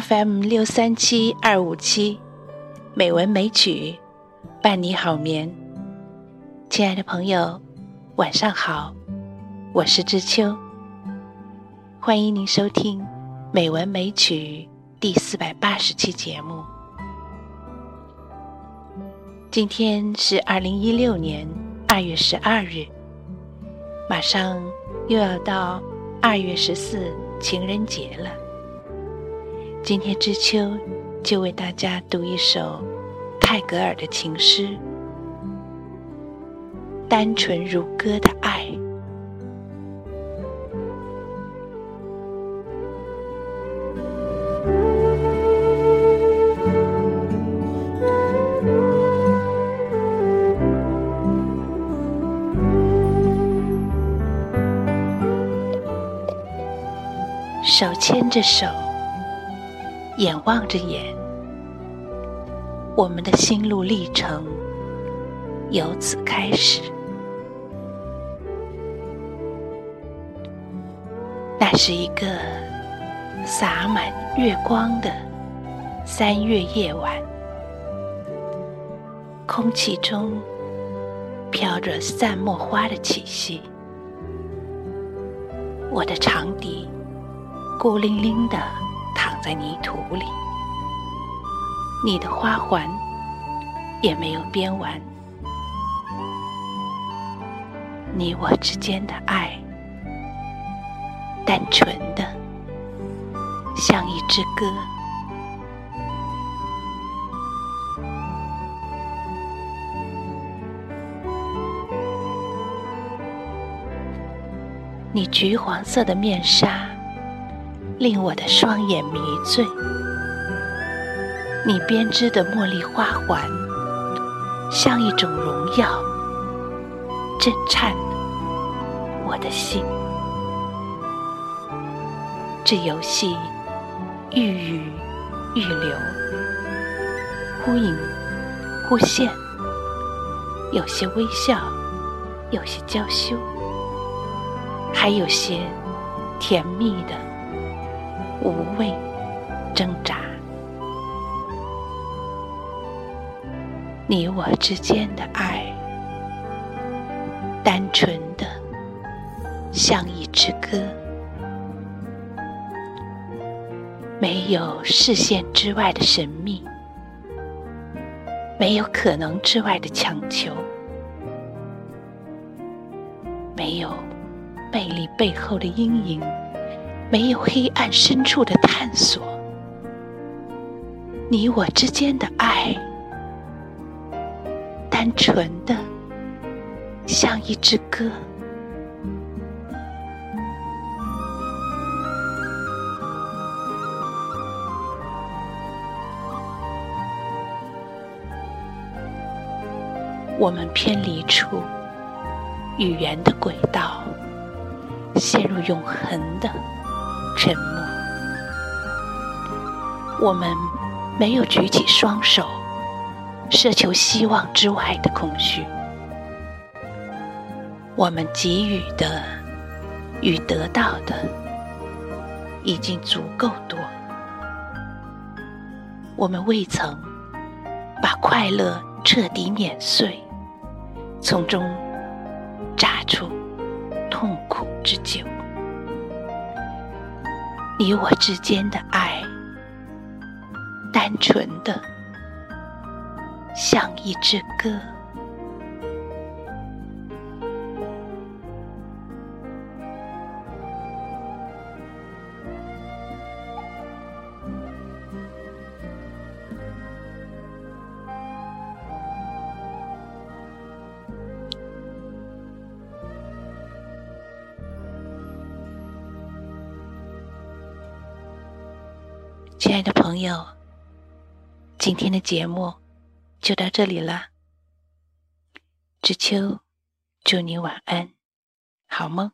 FM 六三七二五七，美文美曲，伴你好眠。亲爱的朋友，晚上好，我是知秋。欢迎您收听《美文美曲》第四百八十期节目。今天是二零一六年二月十二日，马上又要到二月十四情人节了。今天知秋就为大家读一首泰戈尔的情诗，《单纯如歌的爱》。手牵着手。眼望着眼，我们的心路历程由此开始。那是一个洒满月光的三月夜晚，空气中飘着散墨花的气息，我的长笛孤零零的。在泥土里，你的花环也没有编完。你我之间的爱，单纯的像一支歌。你橘黄色的面纱。令我的双眼迷醉，你编织的茉莉花环，像一种荣耀，震颤我的心。这游戏愈语愈流，忽隐忽现，有些微笑，有些娇羞，还有些甜蜜的。无畏挣扎，你我之间的爱，单纯的像一支歌，没有视线之外的神秘，没有可能之外的强求，没有魅力背后的阴影。没有黑暗深处的探索，你我之间的爱，单纯的像一支歌。我们偏离出语言的轨道，陷入永恒的。沉默。我们没有举起双手，奢求希望之外的空虚。我们给予的与得到的已经足够多。我们未曾把快乐彻底碾碎，从中榨出痛苦之酒。你我之间的爱，单纯的像一支歌。亲爱的朋友，今天的节目就到这里了。知秋，祝你晚安，好梦。